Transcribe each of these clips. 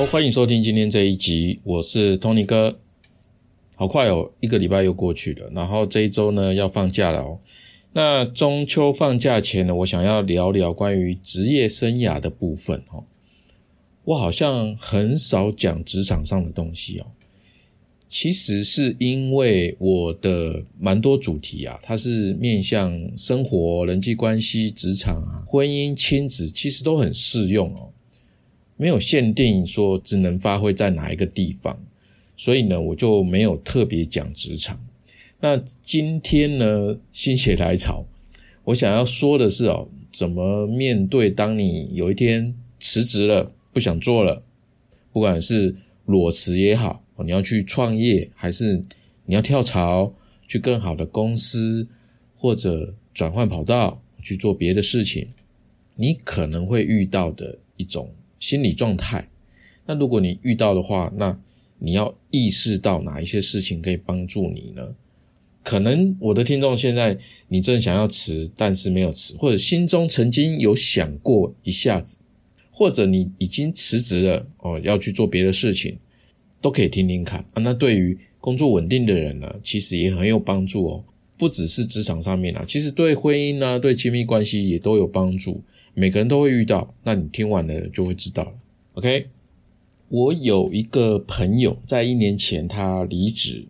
好，欢迎收听今天这一集，我是 Tony 哥。好快哦，一个礼拜又过去了，然后这一周呢要放假了哦。那中秋放假前呢，我想要聊聊关于职业生涯的部分哦。我好像很少讲职场上的东西哦。其实是因为我的蛮多主题啊，它是面向生活、人际关系、职场啊、婚姻、亲子，其实都很适用哦，没有限定说只能发挥在哪一个地方，所以呢，我就没有特别讲职场。那今天呢，心血来潮，我想要说的是哦，怎么面对当你有一天辞职了，不想做了，不管是裸辞也好。你要去创业，还是你要跳槽去更好的公司，或者转换跑道去做别的事情？你可能会遇到的一种心理状态。那如果你遇到的话，那你要意识到哪一些事情可以帮助你呢？可能我的听众现在你正想要辞，但是没有辞，或者心中曾经有想过一下子，或者你已经辞职了哦，要去做别的事情。都可以听听看啊。那对于工作稳定的人呢，其实也很有帮助哦。不只是职场上面啊，其实对婚姻呢，对亲密关系也都有帮助。每个人都会遇到，那你听完了就会知道了。OK，我有一个朋友在一年前他离职，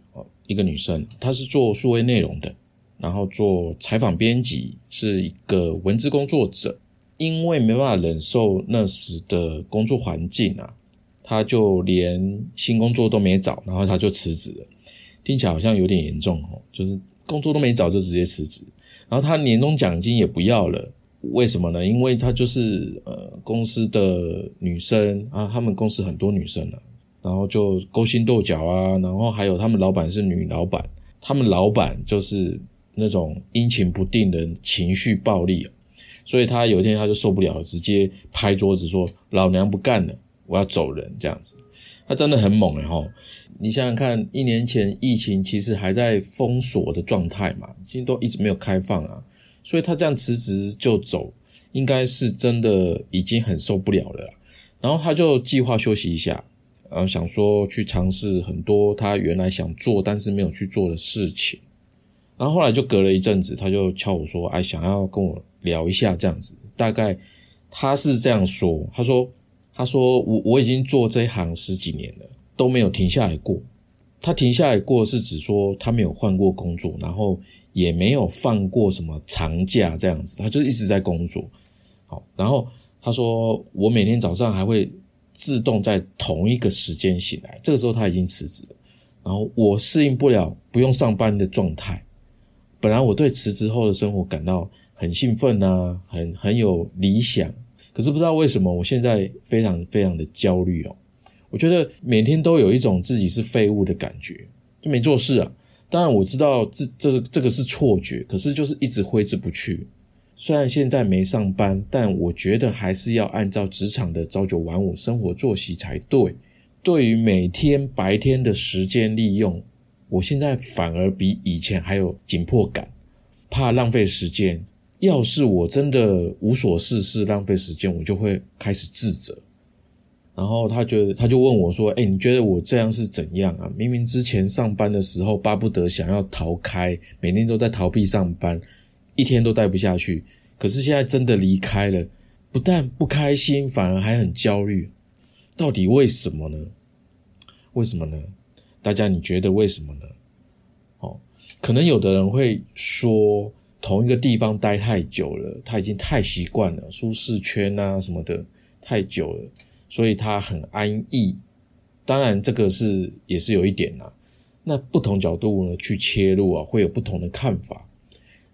一个女生，她是做数位内容的，然后做采访编辑，是一个文字工作者，因为没办法忍受那时的工作环境啊。他就连新工作都没找，然后他就辞职了，听起来好像有点严重哦，就是工作都没找就直接辞职，然后他年终奖金也不要了，为什么呢？因为他就是呃公司的女生啊，他们公司很多女生啊，然后就勾心斗角啊，然后还有他们老板是女老板，他们老板就是那种阴晴不定的情绪暴力，所以他有一天他就受不了了，直接拍桌子说：“老娘不干了。”我要走人，这样子，他真的很猛然后，你想想看，一年前疫情其实还在封锁的状态嘛，其实都一直没有开放啊，所以他这样辞职就走，应该是真的已经很受不了了。然后他就计划休息一下，然后想说去尝试很多他原来想做但是没有去做的事情。然后后来就隔了一阵子，他就敲我说：“哎，想要跟我聊一下这样子。”大概他是这样说，他说。他说：“我我已经做这一行十几年了，都没有停下来过。他停下来过是指说他没有换过工作，然后也没有放过什么长假这样子，他就一直在工作。好，然后他说我每天早上还会自动在同一个时间醒来，这个时候他已经辞职了。然后我适应不了不用上班的状态。本来我对辞职后的生活感到很兴奋啊，很很有理想。”可是不知道为什么，我现在非常非常的焦虑哦。我觉得每天都有一种自己是废物的感觉，就没做事啊。当然我知道这这这个是错觉，可是就是一直挥之不去。虽然现在没上班，但我觉得还是要按照职场的朝九晚五生活作息才对。对于每天白天的时间利用，我现在反而比以前还有紧迫感，怕浪费时间。要是我真的无所事事、浪费时间，我就会开始自责。然后他觉得，他就问我说：“哎，你觉得我这样是怎样啊？明明之前上班的时候巴不得想要逃开，每天都在逃避上班，一天都待不下去。可是现在真的离开了，不但不开心，反而还很焦虑。到底为什么呢？为什么呢？大家你觉得为什么呢？哦，可能有的人会说。”同一个地方待太久了，他已经太习惯了舒适圈啊什么的太久了，所以他很安逸。当然，这个是也是有一点啦。那不同角度呢去切入啊，会有不同的看法。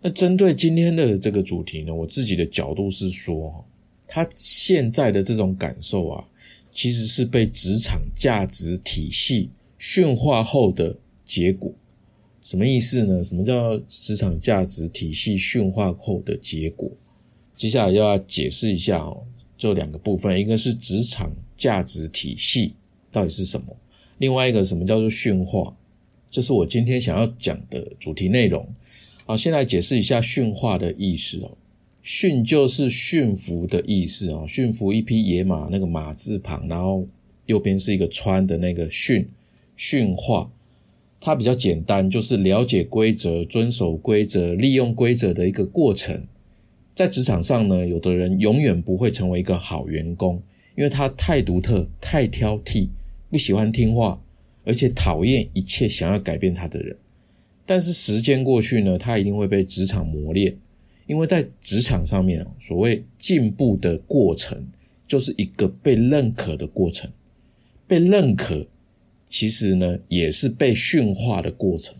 那针对今天的这个主题呢，我自己的角度是说，他现在的这种感受啊，其实是被职场价值体系驯化后的结果。什么意思呢？什么叫职场价值体系驯化后的结果？接下来要解释一下哦，就两个部分，一个是职场价值体系到底是什么，另外一个什么叫做驯化？这是我今天想要讲的主题内容。好，先来解释一下驯化的意思哦。驯就是驯服的意思哦，驯服一匹野马，那个马字旁，然后右边是一个川的那个驯，驯化，它比较简单，就是了解规则、遵守规则、利用规则的一个过程。在职场上呢，有的人永远不会成为一个好员工，因为他太独特、太挑剔，不喜欢听话，而且讨厌一切想要改变他的人。但是时间过去呢，他一定会被职场磨练，因为在职场上面，所谓进步的过程，就是一个被认可的过程。被认可，其实呢，也是被驯化的过程。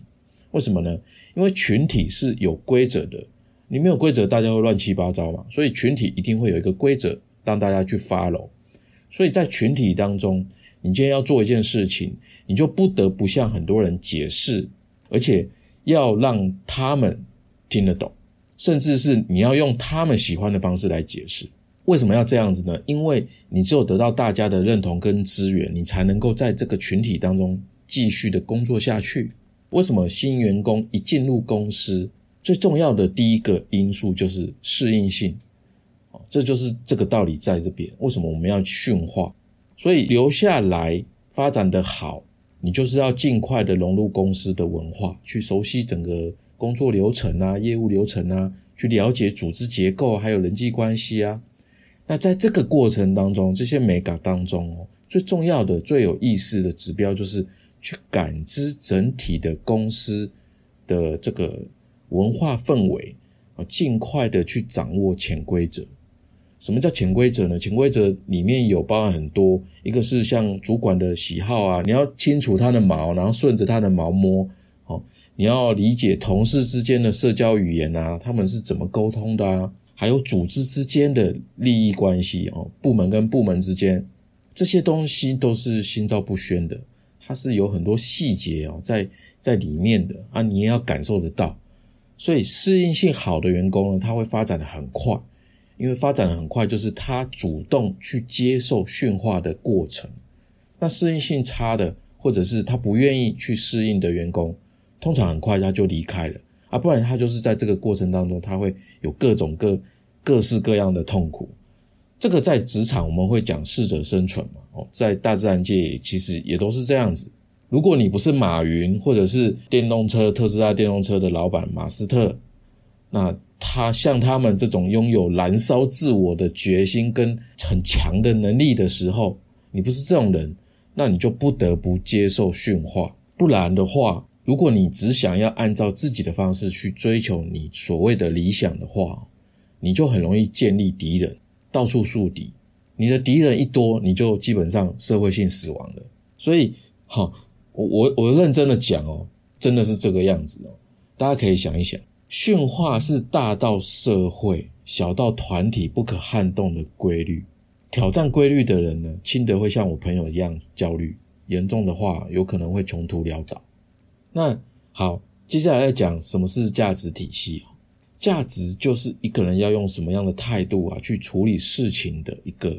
为什么呢？因为群体是有规则的，你没有规则，大家会乱七八糟嘛。所以群体一定会有一个规则，让大家去 follow。所以在群体当中，你今天要做一件事情，你就不得不向很多人解释，而且。要让他们听得懂，甚至是你要用他们喜欢的方式来解释。为什么要这样子呢？因为你只有得到大家的认同跟资源，你才能够在这个群体当中继续的工作下去。为什么新员工一进入公司，最重要的第一个因素就是适应性？哦，这就是这个道理在这边。为什么我们要驯化？所以留下来发展的好。你就是要尽快的融入公司的文化，去熟悉整个工作流程啊、业务流程啊，去了解组织结构还有人际关系啊。那在这个过程当中，这些美感当中哦，最重要的、最有意思的指标就是去感知整体的公司的这个文化氛围啊，尽快的去掌握潜规则。什么叫潜规则呢？潜规则里面有包含很多，一个是像主管的喜好啊，你要清楚他的毛，然后顺着他的毛摸。哦，你要理解同事之间的社交语言啊，他们是怎么沟通的啊？还有组织之间的利益关系哦，部门跟部门之间这些东西都是心照不宣的，它是有很多细节哦，在在里面的啊，你也要感受得到。所以适应性好的员工呢，他会发展的很快。因为发展的很快，就是他主动去接受驯化的过程。那适应性差的，或者是他不愿意去适应的员工，通常很快他就离开了啊，不然他就是在这个过程当中，他会有各种各各式各样的痛苦。这个在职场我们会讲适者生存嘛，哦，在大自然界其实也都是这样子。如果你不是马云，或者是电动车特斯拉电动车的老板马斯特，那。他像他们这种拥有燃烧自我的决心跟很强的能力的时候，你不是这种人，那你就不得不接受驯化。不然的话，如果你只想要按照自己的方式去追求你所谓的理想的话，你就很容易建立敌人，到处树敌。你的敌人一多，你就基本上社会性死亡了。所以，好，我我我认真的讲哦，真的是这个样子哦。大家可以想一想。驯化是大到社会，小到团体不可撼动的规律。挑战规律的人呢，轻的会像我朋友一样焦虑，严重的话有可能会穷途潦倒。那好，接下来要讲什么是价值体系价值就是一个人要用什么样的态度啊去处理事情的一个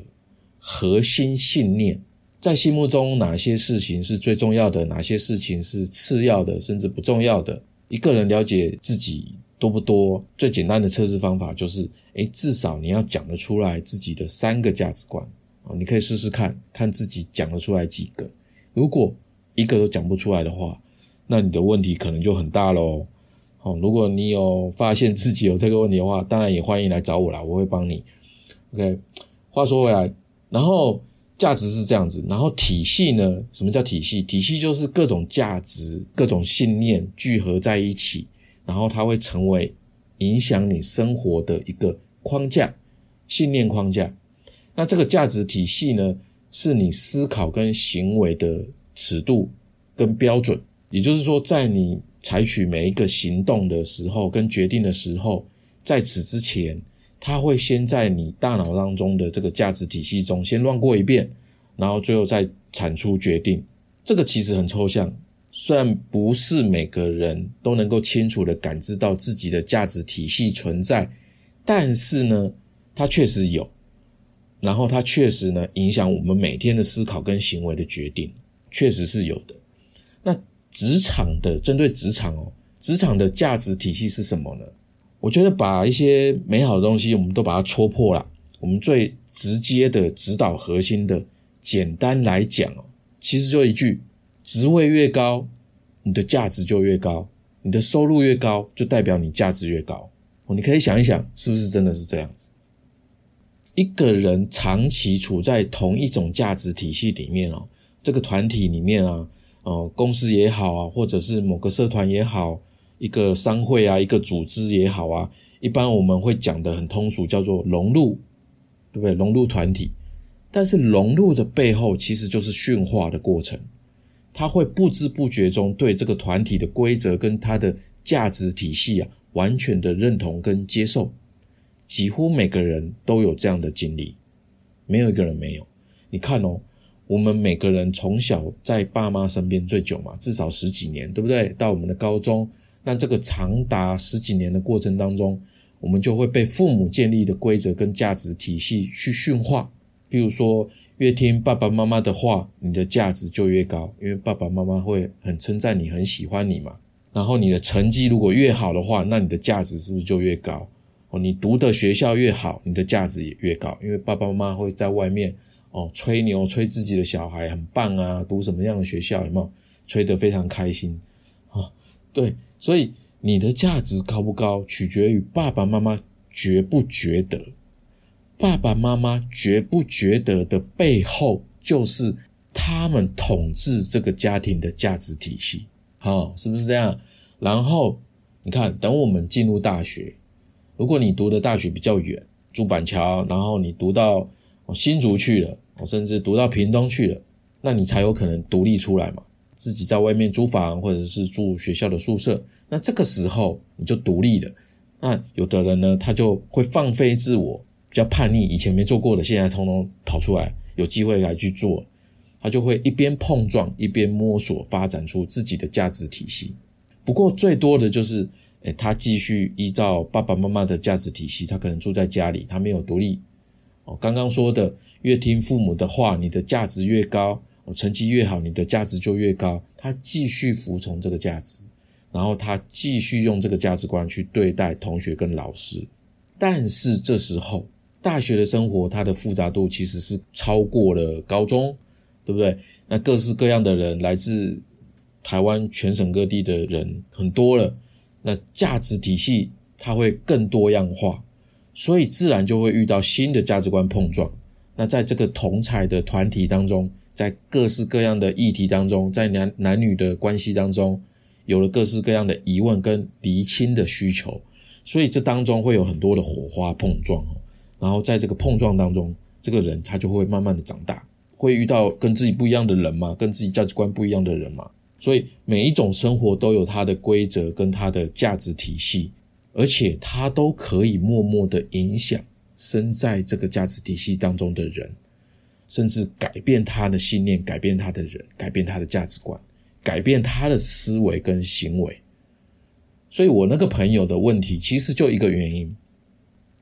核心信念。在心目中，哪些事情是最重要的，哪些事情是次要的，甚至不重要的？一个人了解自己多不多？最简单的测试方法就是，诶，至少你要讲得出来自己的三个价值观啊！你可以试试看看自己讲得出来几个。如果一个都讲不出来的话，那你的问题可能就很大喽。好，如果你有发现自己有这个问题的话，当然也欢迎来找我啦，我会帮你。OK，话说回来，然后。价值是这样子，然后体系呢？什么叫体系？体系就是各种价值、各种信念聚合在一起，然后它会成为影响你生活的一个框架、信念框架。那这个价值体系呢，是你思考跟行为的尺度跟标准。也就是说，在你采取每一个行动的时候跟决定的时候，在此之前。它会先在你大脑当中的这个价值体系中先乱过一遍，然后最后再产出决定。这个其实很抽象，虽然不是每个人都能够清楚的感知到自己的价值体系存在，但是呢，它确实有，然后它确实呢影响我们每天的思考跟行为的决定，确实是有的。那职场的针对职场哦，职场的价值体系是什么呢？我觉得把一些美好的东西，我们都把它戳破了。我们最直接的指导核心的简单来讲哦，其实就一句：职位越高，你的价值就越高；你的收入越高，就代表你价值越高。哦，你可以想一想，是不是真的是这样子？一个人长期处在同一种价值体系里面哦，这个团体里面啊，哦，公司也好啊，或者是某个社团也好，一个商会啊，一个组织也好啊，一般我们会讲的很通俗，叫做融入，对不对？融入团体。但是融入的背后其实就是驯化的过程，他会不知不觉中对这个团体的规则跟他的价值体系啊，完全的认同跟接受。几乎每个人都有这样的经历，没有一个人没有。你看哦，我们每个人从小在爸妈身边最久嘛，至少十几年，对不对？到我们的高中，那这个长达十几年的过程当中，我们就会被父母建立的规则跟价值体系去驯化。比如说，越听爸爸妈妈的话，你的价值就越高，因为爸爸妈妈会很称赞你，很喜欢你嘛。然后你的成绩如果越好的话，那你的价值是不是就越高？哦，你读的学校越好，你的价值也越高，因为爸爸妈妈会在外面哦吹牛，吹自己的小孩很棒啊，读什么样的学校有没有？吹得非常开心啊。对，所以你的价值高不高，取决于爸爸妈妈觉不觉得。爸爸妈妈觉不觉得的背后，就是他们统治这个家庭的价值体系，好，是不是这样？然后你看，等我们进入大学，如果你读的大学比较远，住板桥，然后你读到新竹去了，甚至读到屏东去了，那你才有可能独立出来嘛，自己在外面租房或者是住学校的宿舍，那这个时候你就独立了。那有的人呢，他就会放飞自我。比较叛逆，以前没做过的，现在通通跑出来，有机会来去做，他就会一边碰撞，一边摸索，发展出自己的价值体系。不过最多的就是，哎，他继续依照爸爸妈妈的价值体系，他可能住在家里，他没有独立。哦，刚刚说的，越听父母的话，你的价值越高，成绩越好，你的价值就越高。他继续服从这个价值，然后他继续用这个价值观去对待同学跟老师，但是这时候。大学的生活，它的复杂度其实是超过了高中，对不对？那各式各样的人，来自台湾全省各地的人很多了，那价值体系它会更多样化，所以自然就会遇到新的价值观碰撞。那在这个同彩的团体当中，在各式各样的议题当中，在男男女的关系当中，有了各式各样的疑问跟厘清的需求，所以这当中会有很多的火花碰撞哦。然后在这个碰撞当中，这个人他就会慢慢的长大，会遇到跟自己不一样的人嘛，跟自己价值观不一样的人嘛。所以每一种生活都有它的规则跟它的价值体系，而且它都可以默默的影响身在这个价值体系当中的人，甚至改变他的信念，改变他的人，改变他的价值观，改变他的思维跟行为。所以我那个朋友的问题，其实就一个原因。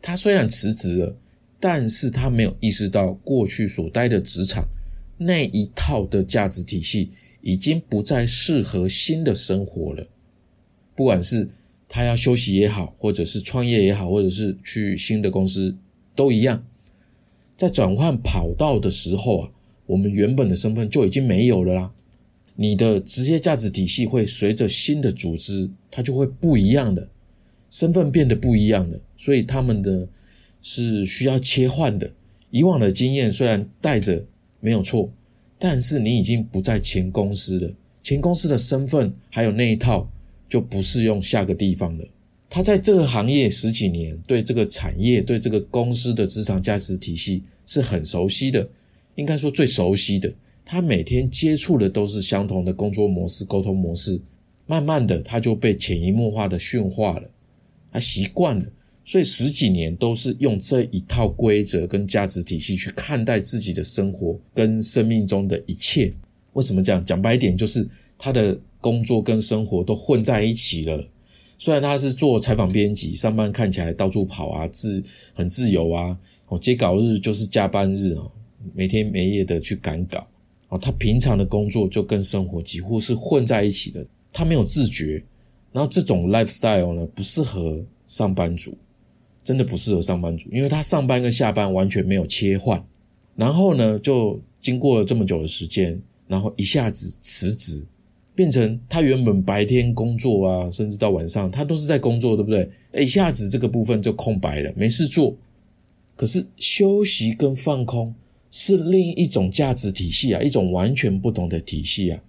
他虽然辞职了，但是他没有意识到过去所待的职场那一套的价值体系已经不再适合新的生活了。不管是他要休息也好，或者是创业也好，或者是去新的公司都一样，在转换跑道的时候啊，我们原本的身份就已经没有了啦。你的职业价值体系会随着新的组织，它就会不一样的。身份变得不一样了，所以他们的是需要切换的。以往的经验虽然带着没有错，但是你已经不在前公司了，前公司的身份还有那一套就不适用下个地方了。他在这个行业十几年，对这个产业、对这个公司的职场价值体系是很熟悉的，应该说最熟悉的。他每天接触的都是相同的工作模式、沟通模式，慢慢的他就被潜移默化的驯化了。他习惯了，所以十几年都是用这一套规则跟价值体系去看待自己的生活跟生命中的一切。为什么这样讲白一点，就是他的工作跟生活都混在一起了。虽然他是做采访编辑，上班看起来到处跑啊，自很自由啊，哦，接稿日就是加班日啊，每天每夜的去赶稿哦，他平常的工作就跟生活几乎是混在一起的，他没有自觉。然后这种 lifestyle 呢，不适合上班族，真的不适合上班族，因为他上班跟下班完全没有切换。然后呢，就经过了这么久的时间，然后一下子辞职，变成他原本白天工作啊，甚至到晚上他都是在工作，对不对？一下子这个部分就空白了，没事做。可是休息跟放空是另一种价值体系啊，一种完全不同的体系啊。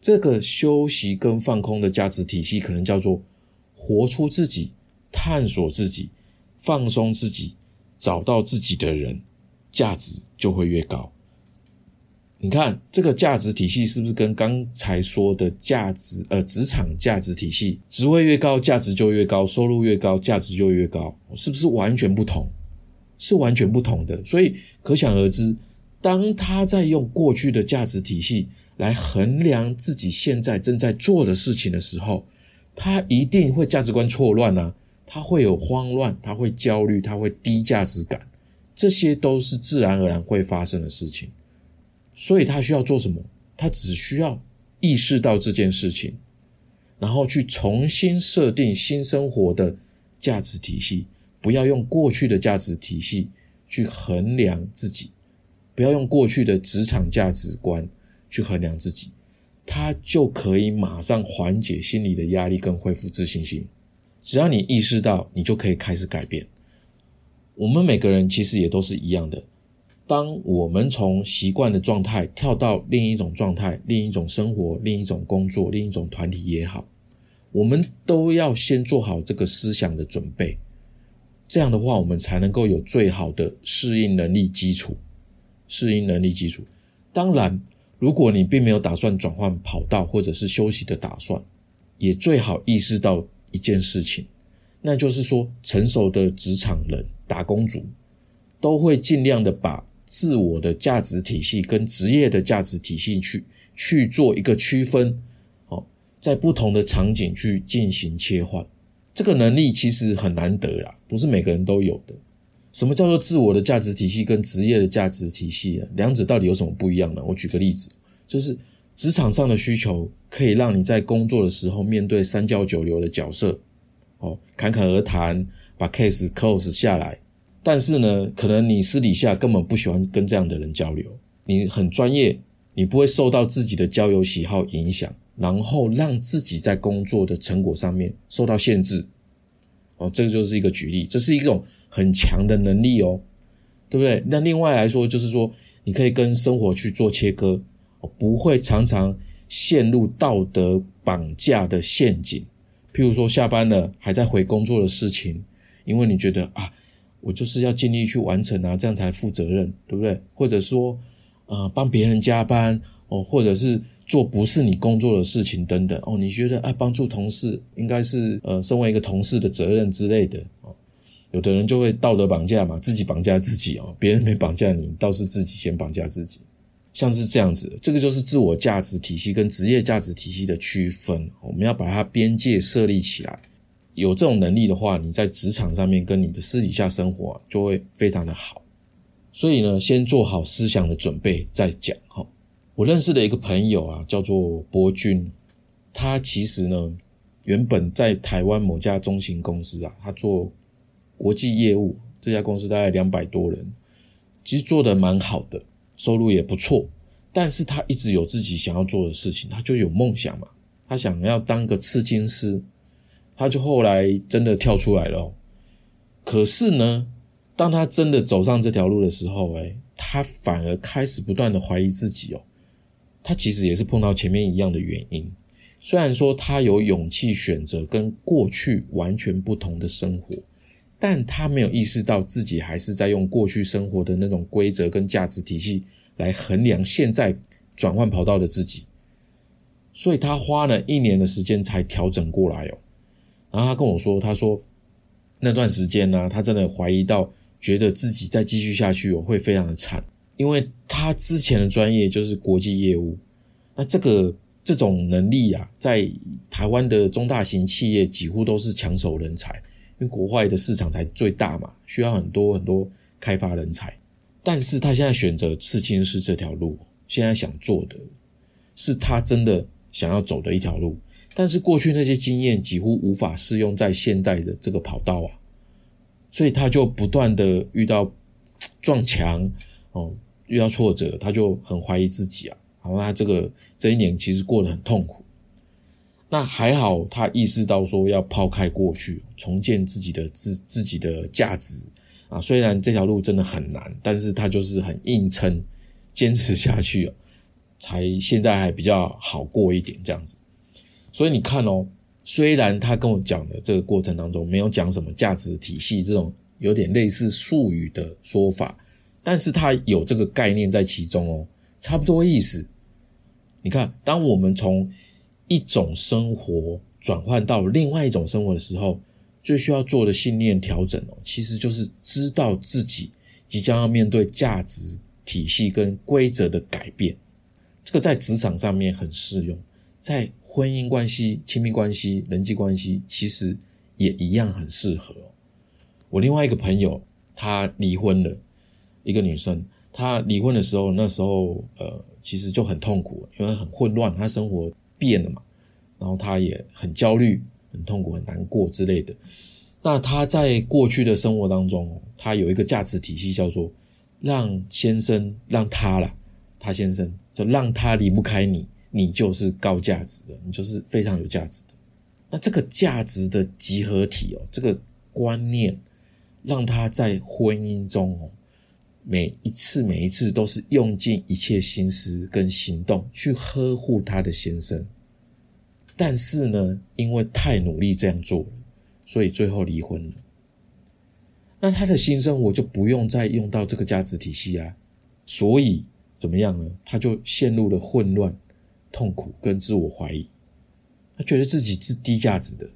这个休息跟放空的价值体系，可能叫做活出自己、探索自己、放松自己、找到自己的人，价值就会越高。你看这个价值体系是不是跟刚才说的价值呃职场价值体系，职位越高价值就越高，收入越高价值就越高，是不是完全不同？是完全不同的。所以可想而知，当他在用过去的价值体系。来衡量自己现在正在做的事情的时候，他一定会价值观错乱啊，他会有慌乱，他会焦虑，他会低价值感，这些都是自然而然会发生的事情。所以他需要做什么？他只需要意识到这件事情，然后去重新设定新生活的价值体系，不要用过去的价值体系去衡量自己，不要用过去的职场价值观。去衡量自己，他就可以马上缓解心理的压力，跟恢复自信心。只要你意识到，你就可以开始改变。我们每个人其实也都是一样的。当我们从习惯的状态跳到另一种状态、另一种生活、另一种工作、另一种团体也好，我们都要先做好这个思想的准备。这样的话，我们才能够有最好的适应能力基础。适应能力基础，当然。如果你并没有打算转换跑道或者是休息的打算，也最好意识到一件事情，那就是说，成熟的职场人、打工族都会尽量的把自我的价值体系跟职业的价值体系去去做一个区分，哦，在不同的场景去进行切换，这个能力其实很难得啦，不是每个人都有的。什么叫做自我的价值体系跟职业的价值体系啊？两者到底有什么不一样呢？我举个例子，就是职场上的需求可以让你在工作的时候面对三教九流的角色，哦，侃侃而谈，把 case close 下来。但是呢，可能你私底下根本不喜欢跟这样的人交流，你很专业，你不会受到自己的交友喜好影响，然后让自己在工作的成果上面受到限制。哦，这个就是一个举例，这是一种很强的能力哦，对不对？那另外来说，就是说你可以跟生活去做切割，哦不会常常陷入道德绑架的陷阱。譬如说下班了还在回工作的事情，因为你觉得啊，我就是要尽力去完成啊，这样才负责任，对不对？或者说，呃，帮别人加班哦，或者是。做不是你工作的事情等等哦，你觉得啊帮助同事应该是呃身为一个同事的责任之类的哦，有的人就会道德绑架嘛，自己绑架自己哦，别人没绑架你，倒是自己先绑架自己，像是这样子，这个就是自我价值体系跟职业价值体系的区分，我们要把它边界设立起来，有这种能力的话，你在职场上面跟你的私底下生活就会非常的好，所以呢，先做好思想的准备再讲哈。我认识的一个朋友啊，叫做博君，他其实呢，原本在台湾某家中型公司啊，他做国际业务，这家公司大概两百多人，其实做的蛮好的，收入也不错，但是他一直有自己想要做的事情，他就有梦想嘛，他想要当个刺青师，他就后来真的跳出来了，可是呢，当他真的走上这条路的时候，哎，他反而开始不断的怀疑自己哦。他其实也是碰到前面一样的原因，虽然说他有勇气选择跟过去完全不同的生活，但他没有意识到自己还是在用过去生活的那种规则跟价值体系来衡量现在转换跑道的自己，所以他花了一年的时间才调整过来哦。然后他跟我说，他说那段时间呢，他真的怀疑到，觉得自己再继续下去哦会非常的惨。因为他之前的专业就是国际业务，那这个这种能力啊，在台湾的中大型企业几乎都是抢手人才，因为国外的市场才最大嘛，需要很多很多开发人才。但是他现在选择刺青师这条路，现在想做的是他真的想要走的一条路，但是过去那些经验几乎无法适用在现在的这个跑道啊，所以他就不断的遇到撞墙哦。遇到挫折，他就很怀疑自己啊，然后他这个这一年其实过得很痛苦。那还好，他意识到说要抛开过去，重建自己的自自己的价值啊。虽然这条路真的很难，但是他就是很硬撑，坚持下去，才现在还比较好过一点这样子。所以你看哦，虽然他跟我讲的这个过程当中没有讲什么价值体系这种有点类似术语的说法，但是他有这个概念在其中哦，差不多意思。你看，当我们从一种生活转换到另外一种生活的时候，最需要做的信念调整哦，其实就是知道自己即将要面对价值体系跟规则的改变。这个在职场上面很适用，在婚姻关系、亲密关系、人际关系，其实也一样很适合。我另外一个朋友，她离婚了，一个女生，她离婚的时候，那时候呃，其实就很痛苦，因为很混乱，她生活。变了嘛，然后她也很焦虑、很痛苦、很难过之类的。那他在过去的生活当中，他有一个价值体系，叫做让先生让他了，他先生就让他离不开你，你就是高价值的，你就是非常有价值的。那这个价值的集合体哦，这个观念让他在婚姻中哦。每一次，每一次都是用尽一切心思跟行动去呵护他的先生，但是呢，因为太努力这样做了，所以最后离婚了。那他的新生活就不用再用到这个价值体系啊，所以怎么样呢？他就陷入了混乱、痛苦跟自我怀疑，他觉得自己是低价值的。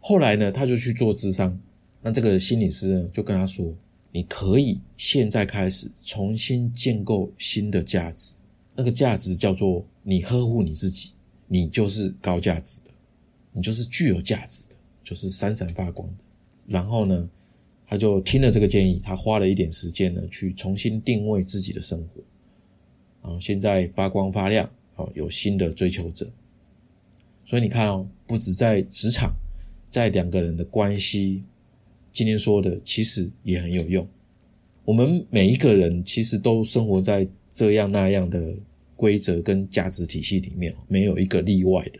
后来呢，他就去做智商，那这个心理师呢就跟他说。你可以现在开始重新建构新的价值，那个价值叫做你呵护你自己，你就是高价值的，你就是具有价值的，就是闪闪发光的。然后呢，他就听了这个建议，他花了一点时间呢，去重新定位自己的生活，然后现在发光发亮，有新的追求者。所以你看哦，不止在职场，在两个人的关系。今天说的其实也很有用。我们每一个人其实都生活在这样那样的规则跟价值体系里面，没有一个例外的。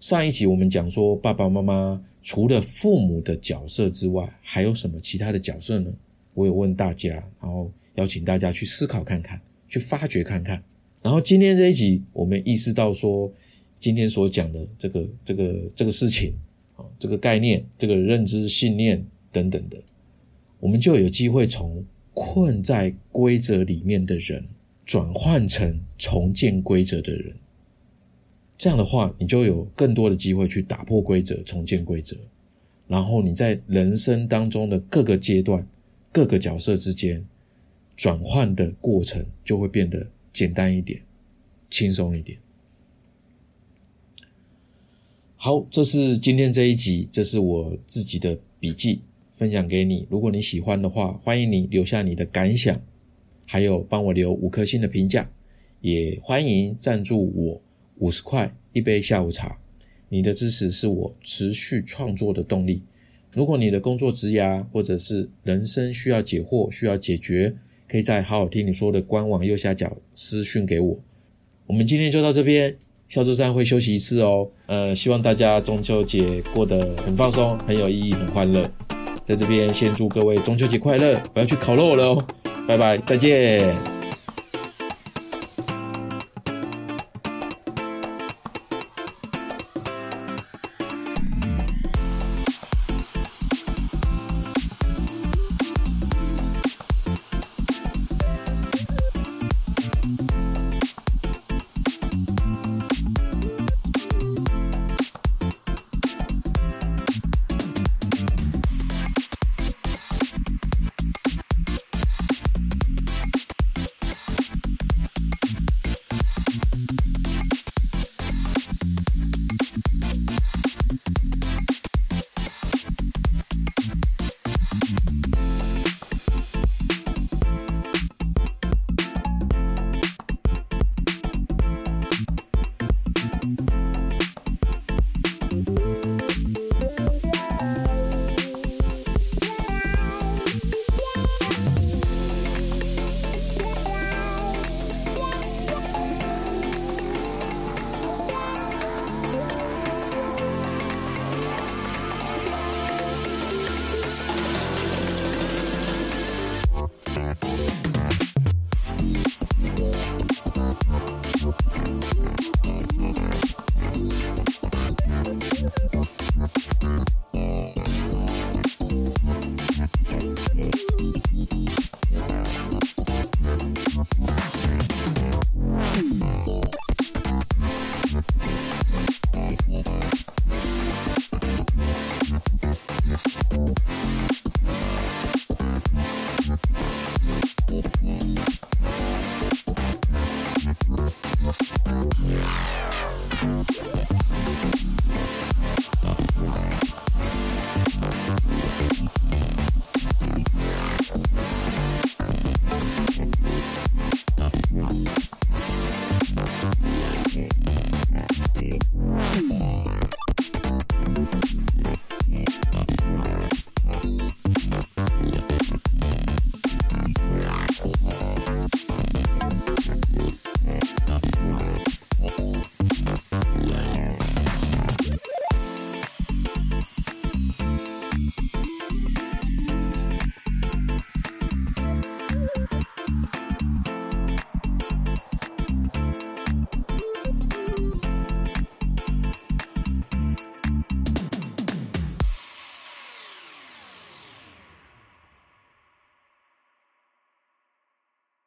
上一集我们讲说，爸爸妈妈除了父母的角色之外，还有什么其他的角色呢？我有问大家，然后邀请大家去思考看看，去发掘看看。然后今天这一集，我们意识到说，今天所讲的这个这个这个事情啊，这个概念，这个认知信念。等等的，我们就有机会从困在规则里面的人转换成重建规则的人。这样的话，你就有更多的机会去打破规则、重建规则。然后你在人生当中的各个阶段、各个角色之间转换的过程就会变得简单一点、轻松一点。好，这是今天这一集，这是我自己的笔记。分享给你，如果你喜欢的话，欢迎你留下你的感想，还有帮我留五颗星的评价，也欢迎赞助我五十块一杯下午茶。你的支持是我持续创作的动力。如果你的工作职涯或者是人生需要解惑、需要解决，可以在好好听你说的官网右下角私讯给我。我们今天就到这边，下周三会休息一次哦。呃，希望大家中秋节过得很放松、很有意义、很欢乐。在这边先祝各位中秋节快乐！我要去烤肉了哦，拜拜，再见。